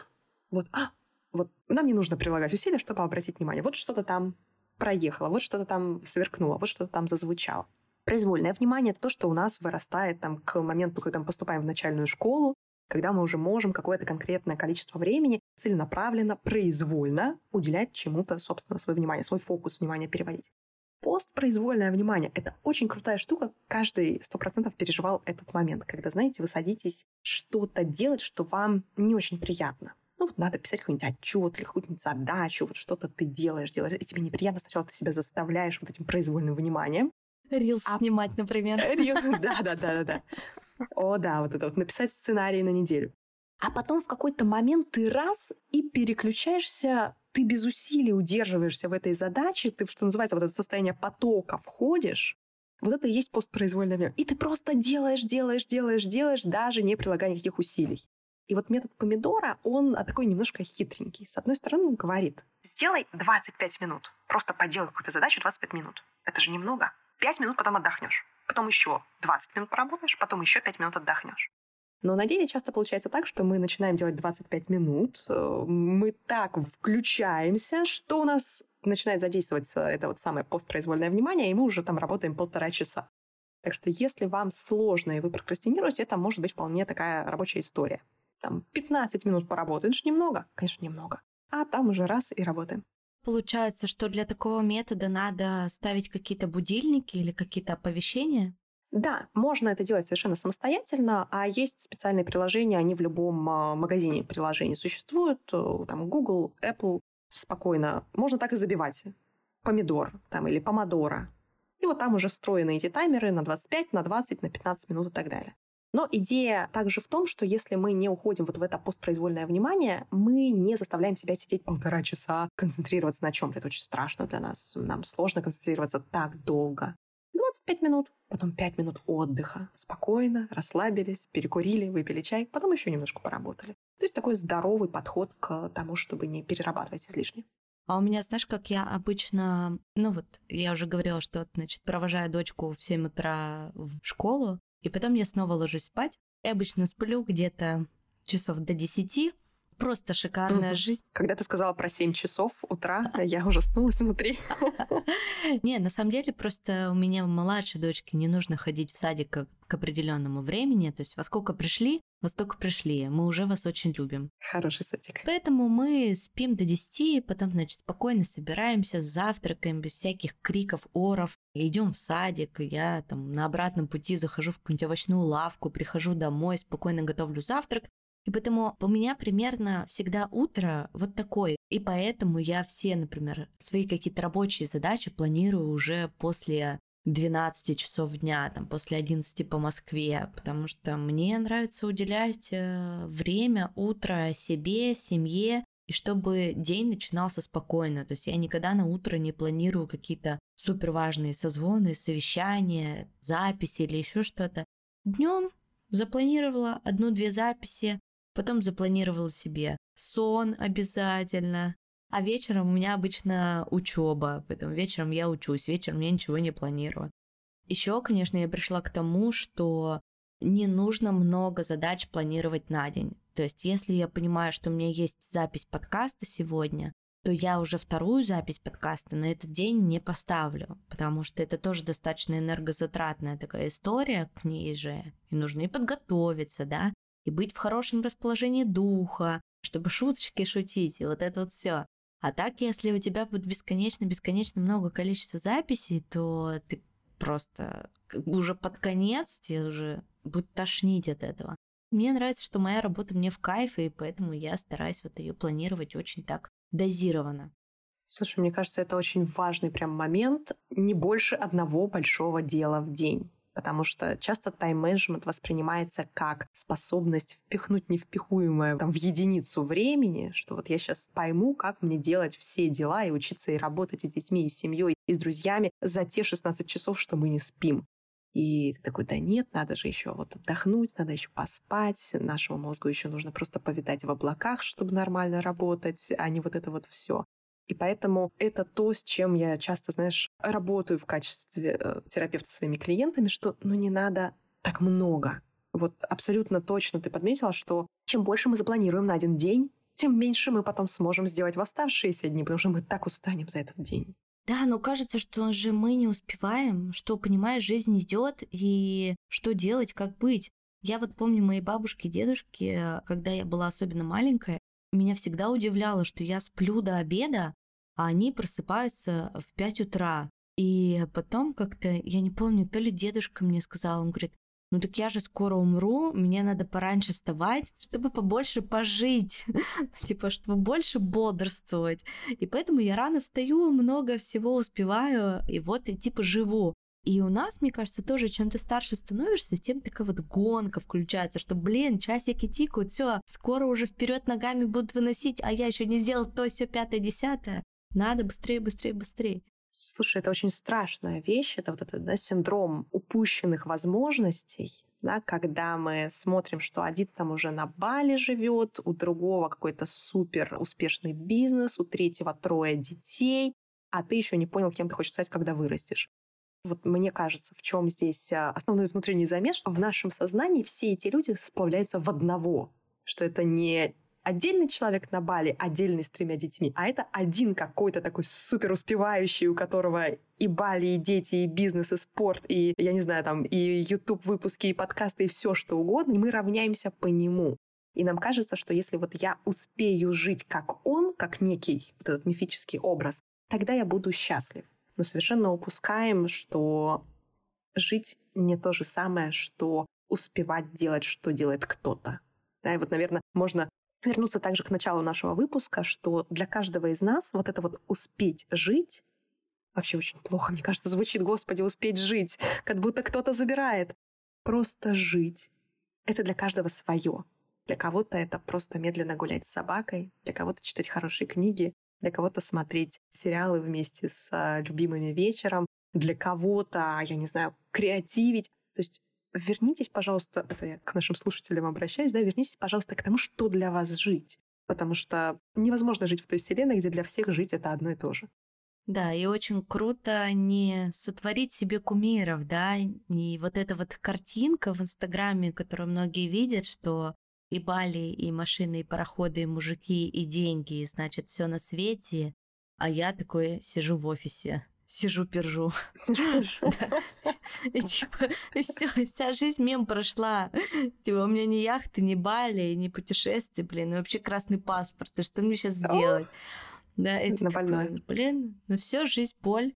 вот, а, вот нам не нужно прилагать усилия, чтобы обратить внимание. Вот что-то там проехало, вот что-то там сверкнуло, вот что-то там зазвучало. Произвольное внимание — это то, что у нас вырастает там, к моменту, когда мы поступаем в начальную школу, когда мы уже можем какое-то конкретное количество времени целенаправленно, произвольно уделять чему-то, собственно, свое внимание, свой фокус внимания переводить. Постпроизвольное внимание — это очень крутая штука. Каждый сто процентов переживал этот момент, когда, знаете, вы садитесь что-то делать, что вам не очень приятно. Ну, вот надо писать какой-нибудь отчет или какую-нибудь задачу, вот что-то ты делаешь, делаешь, и тебе неприятно, сначала ты себя заставляешь вот этим произвольным вниманием. Рилс а... снимать, например. Рилс, да-да-да-да. О, да, вот это вот написать сценарий на неделю. А потом в какой-то момент ты раз и переключаешься ты без усилий удерживаешься в этой задаче, ты, что называется, вот это состояние потока входишь, вот это и есть постпроизвольное время. И ты просто делаешь, делаешь, делаешь, делаешь, даже не прилагая никаких усилий. И вот метод помидора, он такой немножко хитренький. С одной стороны, он говорит, сделай 25 минут. Просто поделай какую-то задачу 25 минут. Это же немного. 5 минут потом отдохнешь. Потом еще 20 минут поработаешь, потом еще 5 минут отдохнешь. Но на деле часто получается так, что мы начинаем делать 25 минут, э, мы так включаемся, что у нас начинает задействоваться это вот самое постпроизвольное внимание, и мы уже там работаем полтора часа. Так что если вам сложно и вы прокрастинируете, это может быть вполне такая рабочая история. Там 15 минут же немного, конечно, немного. А там уже раз и работаем. Получается, что для такого метода надо ставить какие-то будильники или какие-то оповещения? Да, можно это делать совершенно самостоятельно, а есть специальные приложения, они в любом а, магазине приложений существуют, э, там Google, Apple, спокойно. Можно так и забивать. Помидор там, или помодора. И вот там уже встроены эти таймеры на 25, на 20, на 15 минут и так далее. Но идея также в том, что если мы не уходим вот в это постпроизвольное внимание, мы не заставляем себя сидеть полтора часа, концентрироваться на чем-то. Это очень страшно для нас. Нам сложно концентрироваться так долго. 25 минут, потом 5 минут отдыха. Спокойно, расслабились, перекурили, выпили чай, потом еще немножко поработали. То есть такой здоровый подход к тому, чтобы не перерабатывать излишне. А у меня, знаешь, как я обычно, ну вот, я уже говорила, что, значит, провожаю дочку в 7 утра в школу, и потом я снова ложусь спать. Я обычно сплю где-то часов до 10, Просто шикарная угу. жизнь. Когда ты сказала про 7 часов утра, я ужаснулась внутри. Не, на самом деле просто у меня младшей дочке не нужно ходить в садик к определенному времени. То есть во сколько пришли, во столько пришли. Мы уже вас очень любим. Хороший садик. Поэтому мы спим до 10, потом, значит, спокойно собираемся, завтракаем без всяких криков, оров. Идем в садик, я там на обратном пути захожу в какую-нибудь овощную лавку, прихожу домой, спокойно готовлю завтрак, и поэтому у меня примерно всегда утро вот такое. И поэтому я все, например, свои какие-то рабочие задачи планирую уже после 12 часов дня, там, после 11 по Москве, потому что мне нравится уделять э, время, утро себе, семье, и чтобы день начинался спокойно. То есть я никогда на утро не планирую какие-то супер важные созвоны, совещания, записи или еще что-то. Днем запланировала одну-две записи, потом запланировал себе сон обязательно, а вечером у меня обычно учеба, поэтому вечером я учусь, вечером я ничего не планирую. Еще, конечно, я пришла к тому, что не нужно много задач планировать на день. То есть, если я понимаю, что у меня есть запись подкаста сегодня, то я уже вторую запись подкаста на этот день не поставлю, потому что это тоже достаточно энергозатратная такая история к ней же, и нужно и подготовиться, да, и быть в хорошем расположении духа, чтобы шуточки шутить, и вот это вот все. А так, если у тебя будет бесконечно-бесконечно много количества записей, то ты просто уже под конец тебе уже будет тошнить от этого. Мне нравится, что моя работа мне в кайф, и поэтому я стараюсь вот ее планировать очень так дозированно. Слушай, мне кажется, это очень важный прям момент. Не больше одного большого дела в день потому что часто тайм-менеджмент воспринимается как способность впихнуть невпихуемое там, в единицу времени, что вот я сейчас пойму, как мне делать все дела и учиться и работать и с детьми, и с семьей, и с друзьями за те 16 часов, что мы не спим. И ты такой, да нет, надо же еще вот отдохнуть, надо еще поспать, нашему мозгу еще нужно просто повидать в облаках, чтобы нормально работать, а не вот это вот все. И поэтому это то, с чем я часто, знаешь, работаю в качестве э, терапевта своими клиентами, что ну не надо так много. Вот абсолютно точно ты подметила, что чем больше мы запланируем на один день, тем меньше мы потом сможем сделать в оставшиеся дни, потому что мы так устанем за этот день. Да, но кажется, что же мы не успеваем, что, понимаешь, жизнь идет, и что делать, как быть. Я вот помню мои бабушки и дедушки, когда я была особенно маленькая, меня всегда удивляло, что я сплю до обеда, а они просыпаются в 5 утра. И потом как-то, я не помню, то ли дедушка мне сказал, он говорит, ну так я же скоро умру, мне надо пораньше вставать, чтобы побольше пожить, типа, чтобы больше бодрствовать. И поэтому я рано встаю, много всего успеваю, и вот и типа живу. И у нас, мне кажется, тоже, чем ты старше становишься, тем такая вот гонка включается, что, блин, часики тикают, все, скоро уже вперед ногами будут выносить, а я еще не сделал то, все пятое, десятое. Надо быстрее, быстрее, быстрее. Слушай, это очень страшная вещь. Это вот этот да, синдром упущенных возможностей, да, когда мы смотрим, что один там уже на Бали живет, у другого какой-то супер успешный бизнес, у третьего трое детей, а ты еще не понял, кем ты хочешь стать, когда вырастешь. Вот мне кажется, в чем здесь а, основной внутренний замес, что в нашем сознании все эти люди сплавляются в одного, что это не отдельный человек на Бали, отдельный с тремя детьми, а это один какой-то такой супер успевающий, у которого и Бали, и дети, и бизнес, и спорт, и, я не знаю, там, и YouTube выпуски, и подкасты, и все что угодно, и мы равняемся по нему. И нам кажется, что если вот я успею жить как он, как некий вот этот мифический образ, тогда я буду счастлив. Но совершенно упускаем, что жить не то же самое, что успевать делать, что делает кто-то. Да, и вот, наверное, можно вернуться также к началу нашего выпуска, что для каждого из нас вот это вот успеть жить вообще очень плохо, мне кажется, звучит, Господи, успеть жить, как будто кто-то забирает. Просто жить. Это для каждого свое. Для кого-то это просто медленно гулять с собакой, для кого-то читать хорошие книги, для кого-то смотреть сериалы вместе с а, любимыми вечером, для кого-то, я не знаю, креативить. То есть вернитесь, пожалуйста, это я к нашим слушателям обращаюсь, да, вернитесь, пожалуйста, к тому, что для вас жить. Потому что невозможно жить в той вселенной, где для всех жить это одно и то же. Да, и очень круто не сотворить себе кумиров, да, и вот эта вот картинка в Инстаграме, которую многие видят, что и Бали, и машины, и пароходы, и мужики, и деньги, и, значит, все на свете, а я такой сижу в офисе, сижу, пержу. И типа, все, вся жизнь мем прошла. Типа, у меня ни яхты, ни Бали, ни путешествия, блин, вообще красный паспорт. И что мне сейчас сделать? Да, эти на больной. Блин, ну все, жизнь, боль.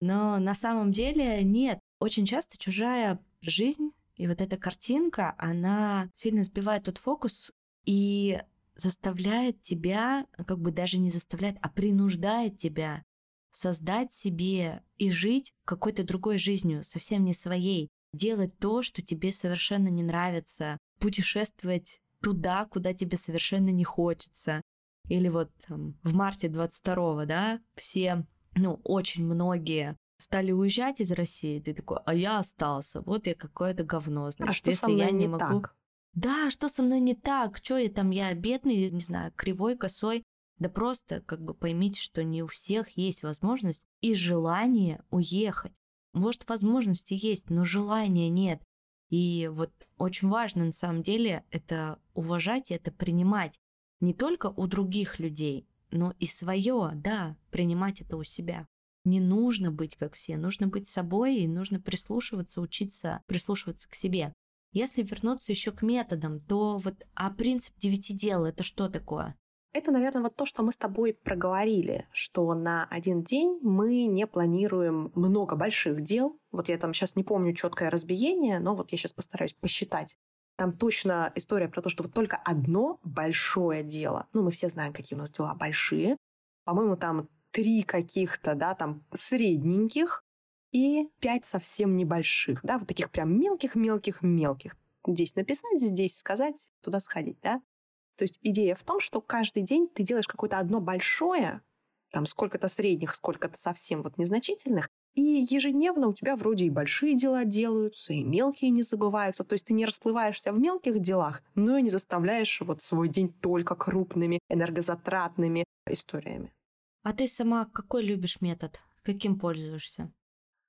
Но на самом деле нет. Очень часто чужая жизнь и вот эта картинка, она сильно сбивает тот фокус и заставляет тебя, как бы даже не заставляет, а принуждает тебя создать себе и жить какой-то другой жизнью, совсем не своей, делать то, что тебе совершенно не нравится, путешествовать туда, куда тебе совершенно не хочется. Или вот там, в марте 22-го, да, все, ну, очень многие стали уезжать из России, ты такой, а я остался, вот я какое-то говно, значит, а что если со мной я не, не могу... так? Да, что со мной не так? Что я там, я бедный, не знаю, кривой, косой? Да просто как бы поймите, что не у всех есть возможность и желание уехать. Может, возможности есть, но желания нет. И вот очень важно на самом деле это уважать и это принимать не только у других людей, но и свое, да, принимать это у себя. Не нужно быть как все, нужно быть собой и нужно прислушиваться, учиться прислушиваться к себе. Если вернуться еще к методам, то вот а принцип девяти дел это что такое? Это, наверное, вот то, что мы с тобой проговорили, что на один день мы не планируем много больших дел. Вот я там сейчас не помню четкое разбиение, но вот я сейчас постараюсь посчитать. Там точно история про то, что вот только одно большое дело. Ну, мы все знаем, какие у нас дела большие. По-моему, там три каких-то, да, там средненьких и пять совсем небольших, да, вот таких прям мелких-мелких-мелких. Здесь написать, здесь сказать, туда сходить, да. То есть идея в том, что каждый день ты делаешь какое-то одно большое, там сколько-то средних, сколько-то совсем вот незначительных, и ежедневно у тебя вроде и большие дела делаются, и мелкие не забываются. То есть ты не расплываешься в мелких делах, но и не заставляешь вот свой день только крупными, энергозатратными историями. А ты сама какой любишь метод? Каким пользуешься?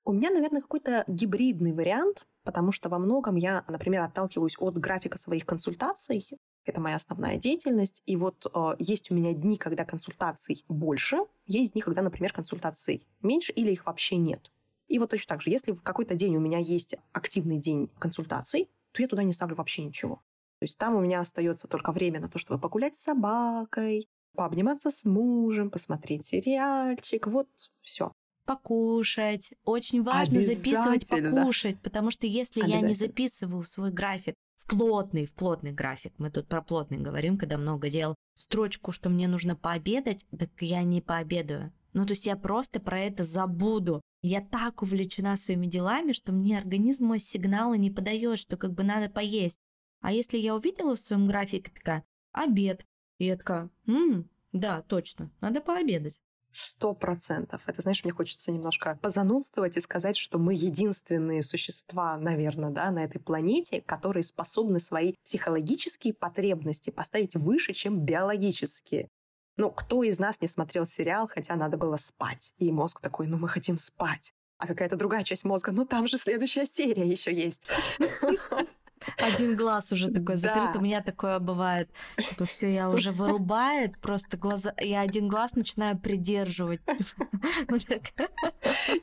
У меня, наверное, какой-то гибридный вариант, потому что во многом я, например, отталкиваюсь от графика своих консультаций. Это моя основная деятельность. И вот э, есть у меня дни, когда консультаций больше, есть дни, когда, например, консультаций меньше или их вообще нет. И вот точно так же, если в какой-то день у меня есть активный день консультаций, то я туда не ставлю вообще ничего. То есть там у меня остается только время на то, чтобы погулять с собакой, пообниматься с мужем, посмотреть сериальчик, вот все покушать. Очень важно записывать покушать, потому что если я не записываю в свой график, в плотный, в плотный график, мы тут про плотный говорим, когда много дел, строчку, что мне нужно пообедать, так я не пообедаю. Ну, то есть я просто про это забуду. Я так увлечена своими делами, что мне организм мой сигналы не подает, что как бы надо поесть. А если я увидела в своем графике такая, обед, и я такая, м да, точно, надо пообедать. Сто процентов. Это, знаешь, мне хочется немножко позанудствовать и сказать, что мы единственные существа, наверное, да, на этой планете, которые способны свои психологические потребности поставить выше, чем биологические. Ну, кто из нас не смотрел сериал, хотя надо было спать? И мозг такой, ну, мы хотим спать. А какая-то другая часть мозга, ну, там же следующая серия еще есть. Один глаз уже такой закрыт. У меня такое бывает. Типа, все, я уже вырубает, просто глаза. Я один глаз начинаю придерживать.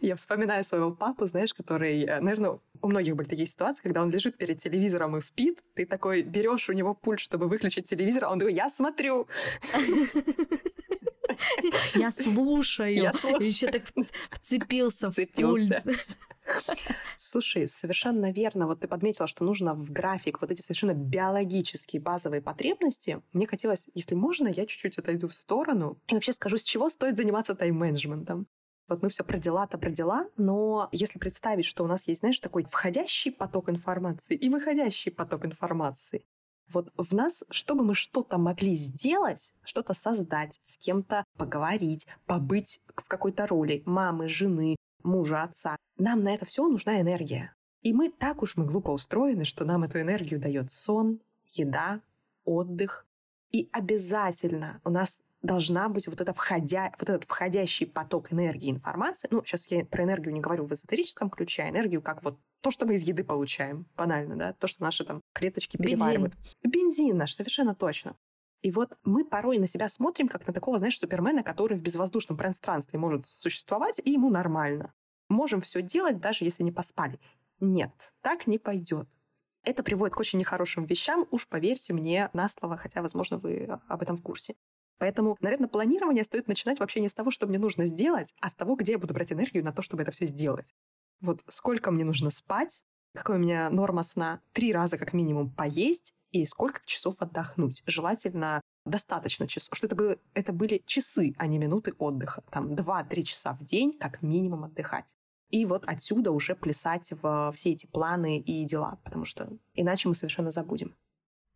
Я вспоминаю своего папу, знаешь, который, э, наверное, у многих были такие ситуации, когда он лежит перед телевизором и спит, ты такой берешь у него пульт, чтобы выключить телевизор, а он такой, я смотрю. Я слушаю. Еще так вцепился, вцепился. в пульт. Слушай, совершенно верно. Вот ты подметила, что нужно в график вот эти совершенно биологические базовые потребности. Мне хотелось, если можно, я чуть-чуть отойду в сторону и вообще скажу, с чего стоит заниматься тайм-менеджментом. Вот мы все про дела-то про дела, но если представить, что у нас есть, знаешь, такой входящий поток информации и выходящий поток информации, вот в нас, чтобы мы что-то могли сделать, что-то создать, с кем-то поговорить, побыть в какой-то роли мамы, жены, мужа, отца, нам на это все нужна энергия. И мы так уж мы глупо устроены, что нам эту энергию дает сон, еда, отдых. И обязательно у нас должна быть вот, это входя, вот этот входящий поток энергии информации. Ну, сейчас я про энергию не говорю в эзотерическом ключе, а энергию как вот то, что мы из еды получаем, банально, да, то, что наши там клеточки Бензин. переваривают. Бензин наш, совершенно точно. И вот мы порой на себя смотрим, как на такого, знаешь, супермена, который в безвоздушном пространстве может существовать, и ему нормально. Можем все делать, даже если не поспали. Нет, так не пойдет. Это приводит к очень нехорошим вещам, уж поверьте мне на слово, хотя, возможно, вы об этом в курсе. Поэтому, наверное, планирование стоит начинать вообще не с того, что мне нужно сделать, а с того, где я буду брать энергию на то, чтобы это все сделать. Вот сколько мне нужно спать, какая у меня норма сна, три раза как минимум поесть и сколько часов отдохнуть. Желательно достаточно часов, что это, было, это были часы, а не минуты отдыха. Там 2-3 часа в день как минимум отдыхать. И вот отсюда уже плясать в все эти планы и дела, потому что иначе мы совершенно забудем.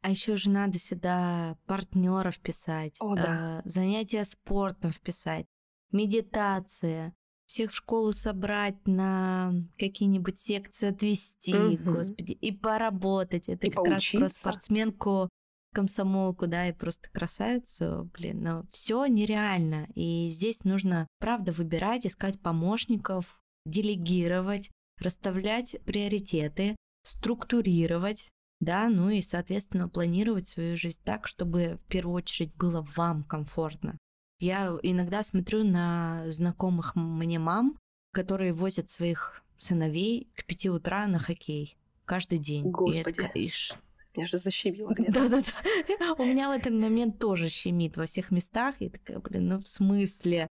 А еще же надо сюда партнеров писать, О, да. э, занятия спортом вписать, медитация, всех в школу собрать на какие-нибудь секции отвести, Мгм. господи, и поработать. Это И как раз про поучиться. спортсменку, комсомолку, да, и просто красавицу, блин, но все нереально. И здесь нужно, правда, выбирать, искать помощников, делегировать, расставлять приоритеты, структурировать, да, ну и, соответственно, планировать свою жизнь так, чтобы в первую очередь было вам комфортно. Я иногда смотрю на знакомых мне мам, которые возят своих сыновей к пяти утра на хоккей каждый день. И я Господи. «И ш- Меня же защемило где-то. да-да-да. У меня в этот момент тоже щемит во всех местах. И такая, блин, ну в смысле?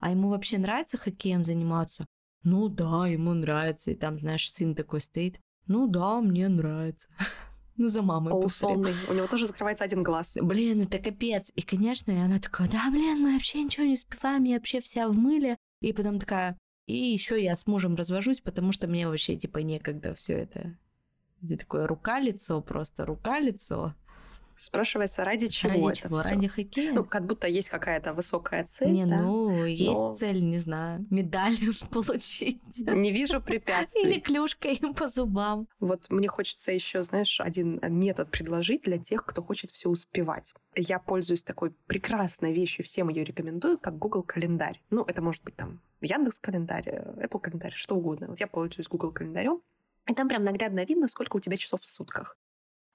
А ему вообще нравится хоккеем заниматься? Ну да, ему нравится. И там, знаешь, сын такой стоит. Ну да, мне нравится. Ну, за мамой повторяю. Полусонный. У него тоже закрывается один глаз. Блин, это капец. И, конечно, и она такая, да, блин, мы вообще ничего не успеваем, я вообще вся в мыле. И потом такая, и еще я с мужем развожусь, потому что мне вообще, типа, некогда все это. Где такое рука-лицо просто, рука-лицо. Спрашивается, ради чего Ради это чего? всё? Ради хоккея? Ну, как будто есть какая-то высокая цель, не, да? ну, есть но- цель, не знаю, медаль получить. Не вижу Или препятствий. клюшкой им по зубам. Вот мне хочется еще, знаешь, один метод предложить для тех, кто хочет все успевать. Я пользуюсь такой прекрасной вещью, всем ее рекомендую, как Google календарь. Ну, это может быть там Яндекс календарь, Apple календарь, что угодно. Вот я пользуюсь Google календарем, и там прям наглядно видно, сколько у тебя часов в сутках.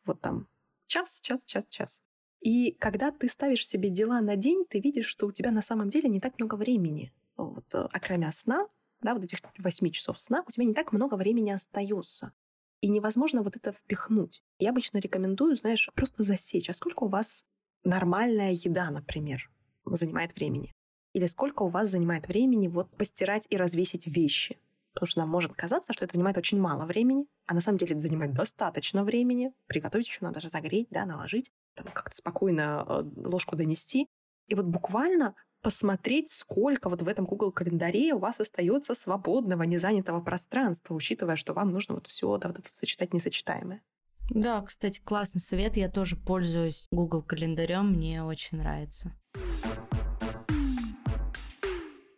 Вот там час, час, час, час. И когда ты ставишь себе дела на день, ты видишь, что у тебя на самом деле не так много времени. Вот, э, окромя сна, да, вот этих 8 часов сна, у тебя не так много времени остается. И невозможно вот это впихнуть. Я обычно рекомендую, знаешь, просто засечь, а сколько у вас нормальная еда, например, занимает времени. Или сколько у вас занимает времени вот постирать и развесить вещи. Потому что нам может казаться, что это занимает очень мало времени, а на самом деле это занимает достаточно времени. Приготовить еще надо разогреть, да, наложить, там, как-то спокойно э, ложку донести. И вот буквально посмотреть, сколько вот в этом Google календаре у вас остается свободного, незанятого пространства, учитывая, что вам нужно вот все да, вот сочетать несочетаемое. Да, кстати, классный совет. Я тоже пользуюсь Google календарем, мне очень нравится.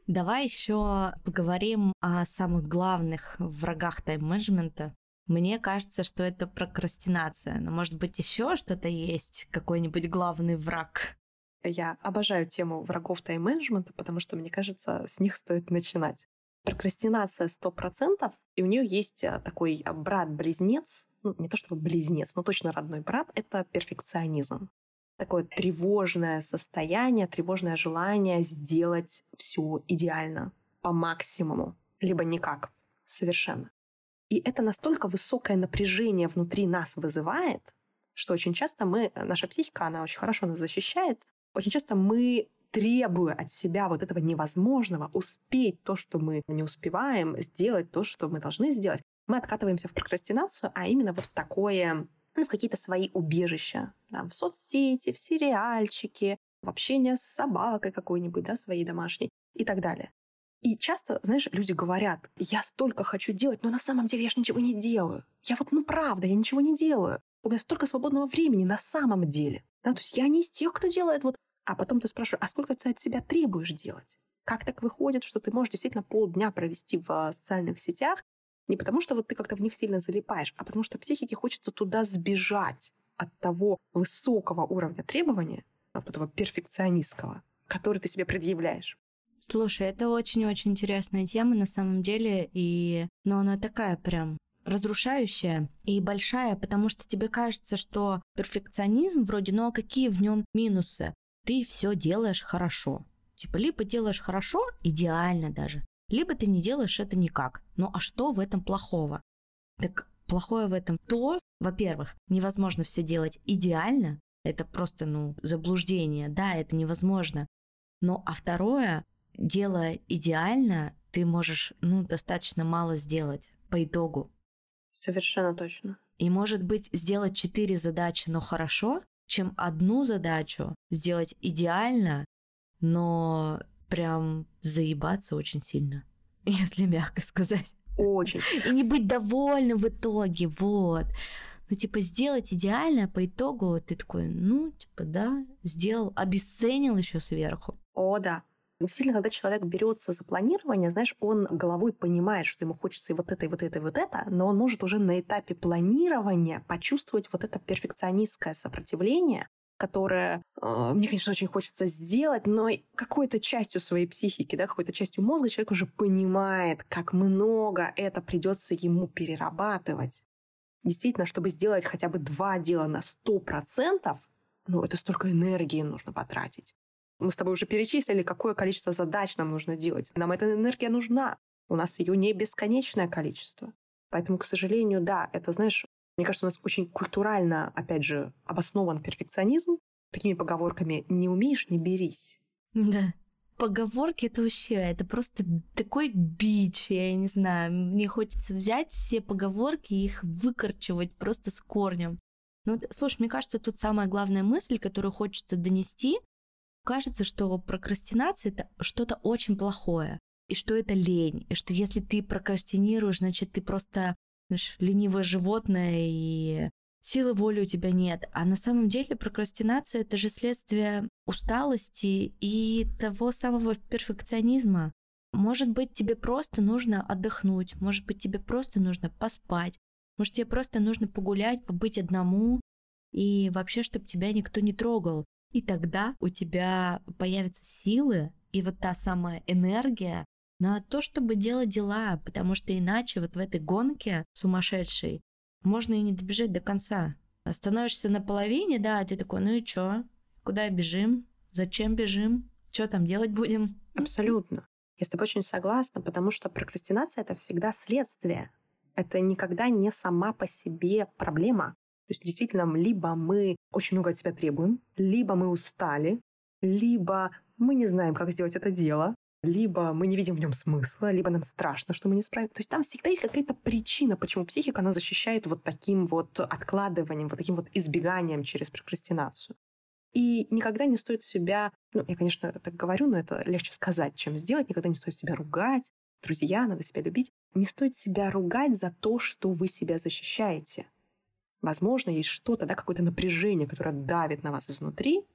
Давай еще поговорим о самых главных врагах тайм-менеджмента. Мне кажется, что это прокрастинация, но может быть еще что-то есть, какой-нибудь главный враг. Я обожаю тему врагов тайм-менеджмента, потому что, мне кажется, с них стоит начинать. Прокрастинация 100%, и у нее есть а, такой а, брат-близнец, ну, не то чтобы близнец, но точно родной брат, это перфекционизм. Такое тревожное состояние, тревожное желание сделать все идеально, по максимуму, либо никак, совершенно. И это настолько высокое напряжение внутри нас вызывает, что очень часто мы, наша психика, она очень хорошо нас защищает, очень часто мы, требуя от себя вот этого невозможного, успеть то, что мы не успеваем, сделать то, что мы должны сделать, мы откатываемся в прокрастинацию, а именно вот в такое, ну, в какие-то свои убежища, да, в соцсети, в сериальчики, в общение с собакой какой-нибудь, да, своей домашней и так далее. И часто, знаешь, люди говорят, я столько хочу делать, но на самом деле я же ничего не делаю. Я вот, ну правда, я ничего не делаю. У меня столько свободного времени на самом деле. Да, то есть я не из тех, кто делает вот... А потом ты спрашиваешь, а сколько ты от себя требуешь делать? Как так выходит, что ты можешь действительно полдня провести в а, социальных сетях, не потому что вот ты как-то в них сильно залипаешь, а потому что психике хочется туда сбежать от того высокого уровня требования, от этого перфекционистского, который ты себе предъявляешь. Слушай, это очень-очень интересная тема на самом деле, и... но она такая прям разрушающая и большая, потому что тебе кажется, что перфекционизм вроде, ну а какие в нем минусы? Ты все делаешь хорошо. Типа, либо делаешь хорошо, идеально даже, либо ты не делаешь это никак. Ну а что в этом плохого? Так плохое в этом то, во-первых, невозможно все делать идеально, это просто, ну, заблуждение, да, это невозможно. Но, а второе, делая идеально, ты можешь, ну, достаточно мало сделать по итогу. Совершенно точно. И, может быть, сделать четыре задачи, но хорошо, чем одну задачу сделать идеально, но прям заебаться очень сильно, если мягко сказать. Очень. И не быть довольным в итоге, вот. Ну, типа, сделать идеально, а по итогу ты такой, ну, типа, да, сделал, обесценил еще сверху. О, да. Действительно, когда человек берется за планирование, знаешь, он головой понимает, что ему хочется и вот это, и вот это, и вот это, но он может уже на этапе планирования почувствовать вот это перфекционистское сопротивление, которое э, мне, конечно, очень хочется сделать, но какой-то частью своей психики, да, какой-то частью мозга человек уже понимает, как много это придется ему перерабатывать. Действительно, чтобы сделать хотя бы два дела на 100%, ну, это столько энергии нужно потратить. Мы с тобой уже перечислили, какое количество задач нам нужно делать. Нам эта энергия нужна. У нас ее не бесконечное количество. Поэтому, к сожалению, да, это, знаешь, мне кажется, у нас очень культурально, опять же, обоснован перфекционизм. Такими поговорками «не умеешь, не берись». Да. Поговорки это вообще, это просто такой бич, я не знаю. Мне хочется взять все поговорки и их выкорчевать просто с корнем. Ну, слушай, мне кажется, тут самая главная мысль, которую хочется донести, кажется, что прокрастинация это что-то очень плохое, и что это лень, и что если ты прокрастинируешь, значит, ты просто знаешь, ленивое животное, и силы воли у тебя нет. А на самом деле прокрастинация это же следствие усталости и того самого перфекционизма. Может быть, тебе просто нужно отдохнуть, может быть, тебе просто нужно поспать, может, тебе просто нужно погулять, побыть одному, и вообще, чтобы тебя никто не трогал. И тогда у тебя появятся силы и вот та самая энергия на то, чтобы делать дела, потому что иначе вот в этой гонке сумасшедшей можно и не добежать до конца. Остановишься на половине, да, а ты такой, ну и чё? Куда бежим? Зачем бежим? Что там делать будем? Абсолютно. Я с тобой очень согласна, потому что прокрастинация — это всегда следствие. Это никогда не сама по себе проблема. То есть действительно, либо мы очень много от себя требуем, либо мы устали, либо мы не знаем, как сделать это дело, либо мы не видим в нем смысла, либо нам страшно, что мы не справимся. То есть там всегда есть какая-то причина, почему психика, она защищает вот таким вот откладыванием, вот таким вот избеганием через прокрастинацию. И никогда не стоит себя, ну, я, конечно, так говорю, но это легче сказать, чем сделать, никогда не стоит себя ругать. Друзья, надо себя любить. Не стоит себя ругать за то, что вы себя защищаете. Возможно, есть что-то, да, какое-то напряжение, которое давит на вас изнутри,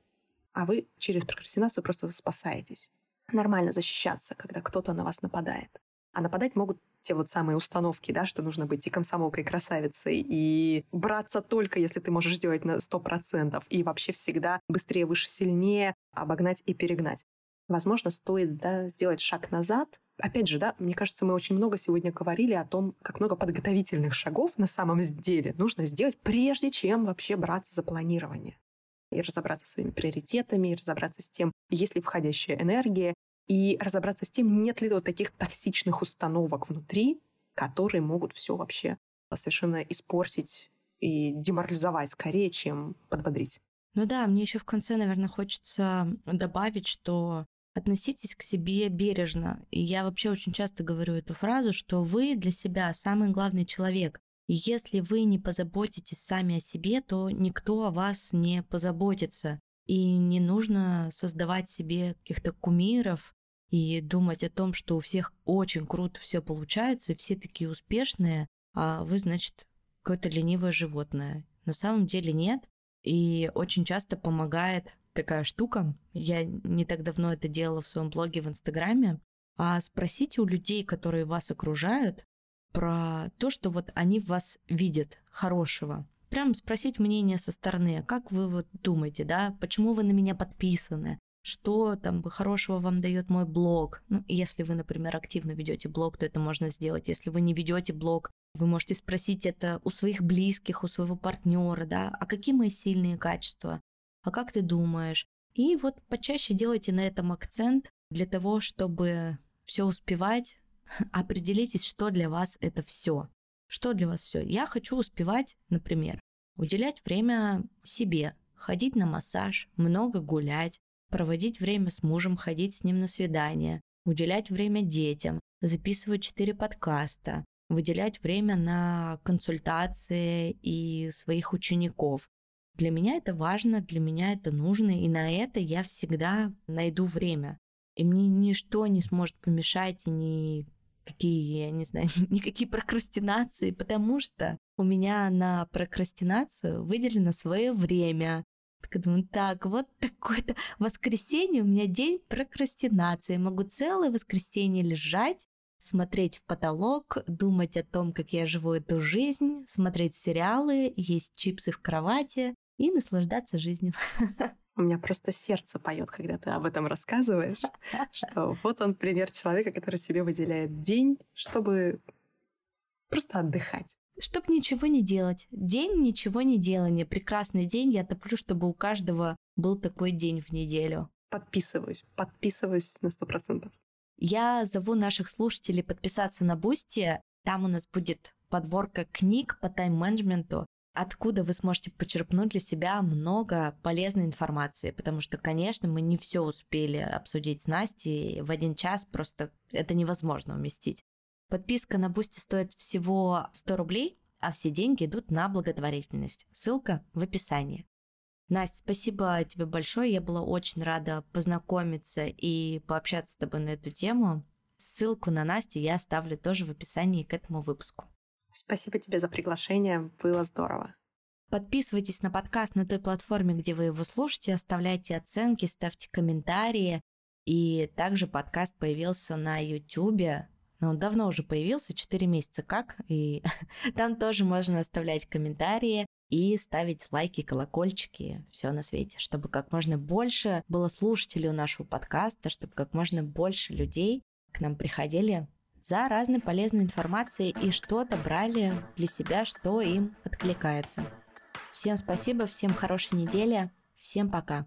а вы через прокрастинацию просто спасаетесь. Нормально защищаться, когда кто-то на вас нападает. А нападать могут те вот самые установки, да, что нужно быть и комсомолкой, и красавицей, и браться только, если ты можешь сделать на 100%, и вообще всегда быстрее, выше, сильнее обогнать и перегнать. Возможно, стоит да, сделать шаг назад, опять же, да, мне кажется, мы очень много сегодня говорили о том, как много подготовительных шагов на самом деле нужно сделать, прежде чем вообще браться за планирование. И разобраться с своими приоритетами, и разобраться с тем, есть ли входящая энергия, и разобраться с тем, нет ли вот таких токсичных установок внутри, которые могут все вообще совершенно испортить и деморализовать скорее, чем подбодрить. Ну да, мне еще в конце, наверное, хочется добавить, что относитесь к себе бережно. И я вообще очень часто говорю эту фразу, что вы для себя самый главный человек. И если вы не позаботитесь сами о себе, то никто о вас не позаботится. И не нужно создавать себе каких-то кумиров и думать о том, что у всех очень круто все получается, все такие успешные, а вы, значит, какое-то ленивое животное. На самом деле нет. И очень часто помогает такая штука. Я не так давно это делала в своем блоге в Инстаграме. А спросите у людей, которые вас окружают, про то, что вот они в вас видят хорошего. Прям спросить мнение со стороны, как вы вот думаете, да, почему вы на меня подписаны, что там хорошего вам дает мой блог. Ну, если вы, например, активно ведете блог, то это можно сделать. Если вы не ведете блог, вы можете спросить это у своих близких, у своего партнера, да, а какие мои сильные качества, а как ты думаешь? И вот почаще делайте на этом акцент для того, чтобы все успевать, определитесь, что для вас это все. Что для вас все? Я хочу успевать, например, уделять время себе, ходить на массаж, много гулять, проводить время с мужем, ходить с ним на свидание, уделять время детям, записывать четыре подкаста, выделять время на консультации и своих учеников. Для меня это важно, для меня это нужно, и на это я всегда найду время. И мне ничто не сможет помешать, и ни какие, я не знаю, никакие прокрастинации, потому что у меня на прокрастинацию выделено свое время. Так думаю, так, вот такое-то воскресенье у меня день прокрастинации. Могу целое воскресенье лежать, смотреть в потолок, думать о том, как я живу эту жизнь, смотреть сериалы, есть чипсы в кровати и наслаждаться жизнью. У меня просто сердце поет, когда ты об этом рассказываешь, что вот он пример человека, который себе выделяет день, чтобы просто отдыхать. Чтоб ничего не делать. День ничего не делания. Прекрасный день. Я топлю, чтобы у каждого был такой день в неделю. Подписываюсь. Подписываюсь на сто процентов. Я зову наших слушателей подписаться на Boosty. Там у нас будет подборка книг по тайм-менеджменту откуда вы сможете почерпнуть для себя много полезной информации, потому что, конечно, мы не все успели обсудить с Настей в один час, просто это невозможно уместить. Подписка на Boosty стоит всего 100 рублей, а все деньги идут на благотворительность. Ссылка в описании. Настя, спасибо тебе большое. Я была очень рада познакомиться и пообщаться с тобой на эту тему. Ссылку на Настю я оставлю тоже в описании к этому выпуску. Спасибо тебе за приглашение, было здорово. Подписывайтесь на подкаст на той платформе, где вы его слушаете, оставляйте оценки, ставьте комментарии. И также подкаст появился на YouTube. Но он давно уже появился, 4 месяца как. И там тоже можно оставлять комментарии и ставить лайки, колокольчики, все на свете, чтобы как можно больше было слушателей у нашего подкаста, чтобы как можно больше людей к нам приходили за разной полезной информацией и что-то брали для себя, что им откликается. Всем спасибо, всем хорошей недели, всем пока.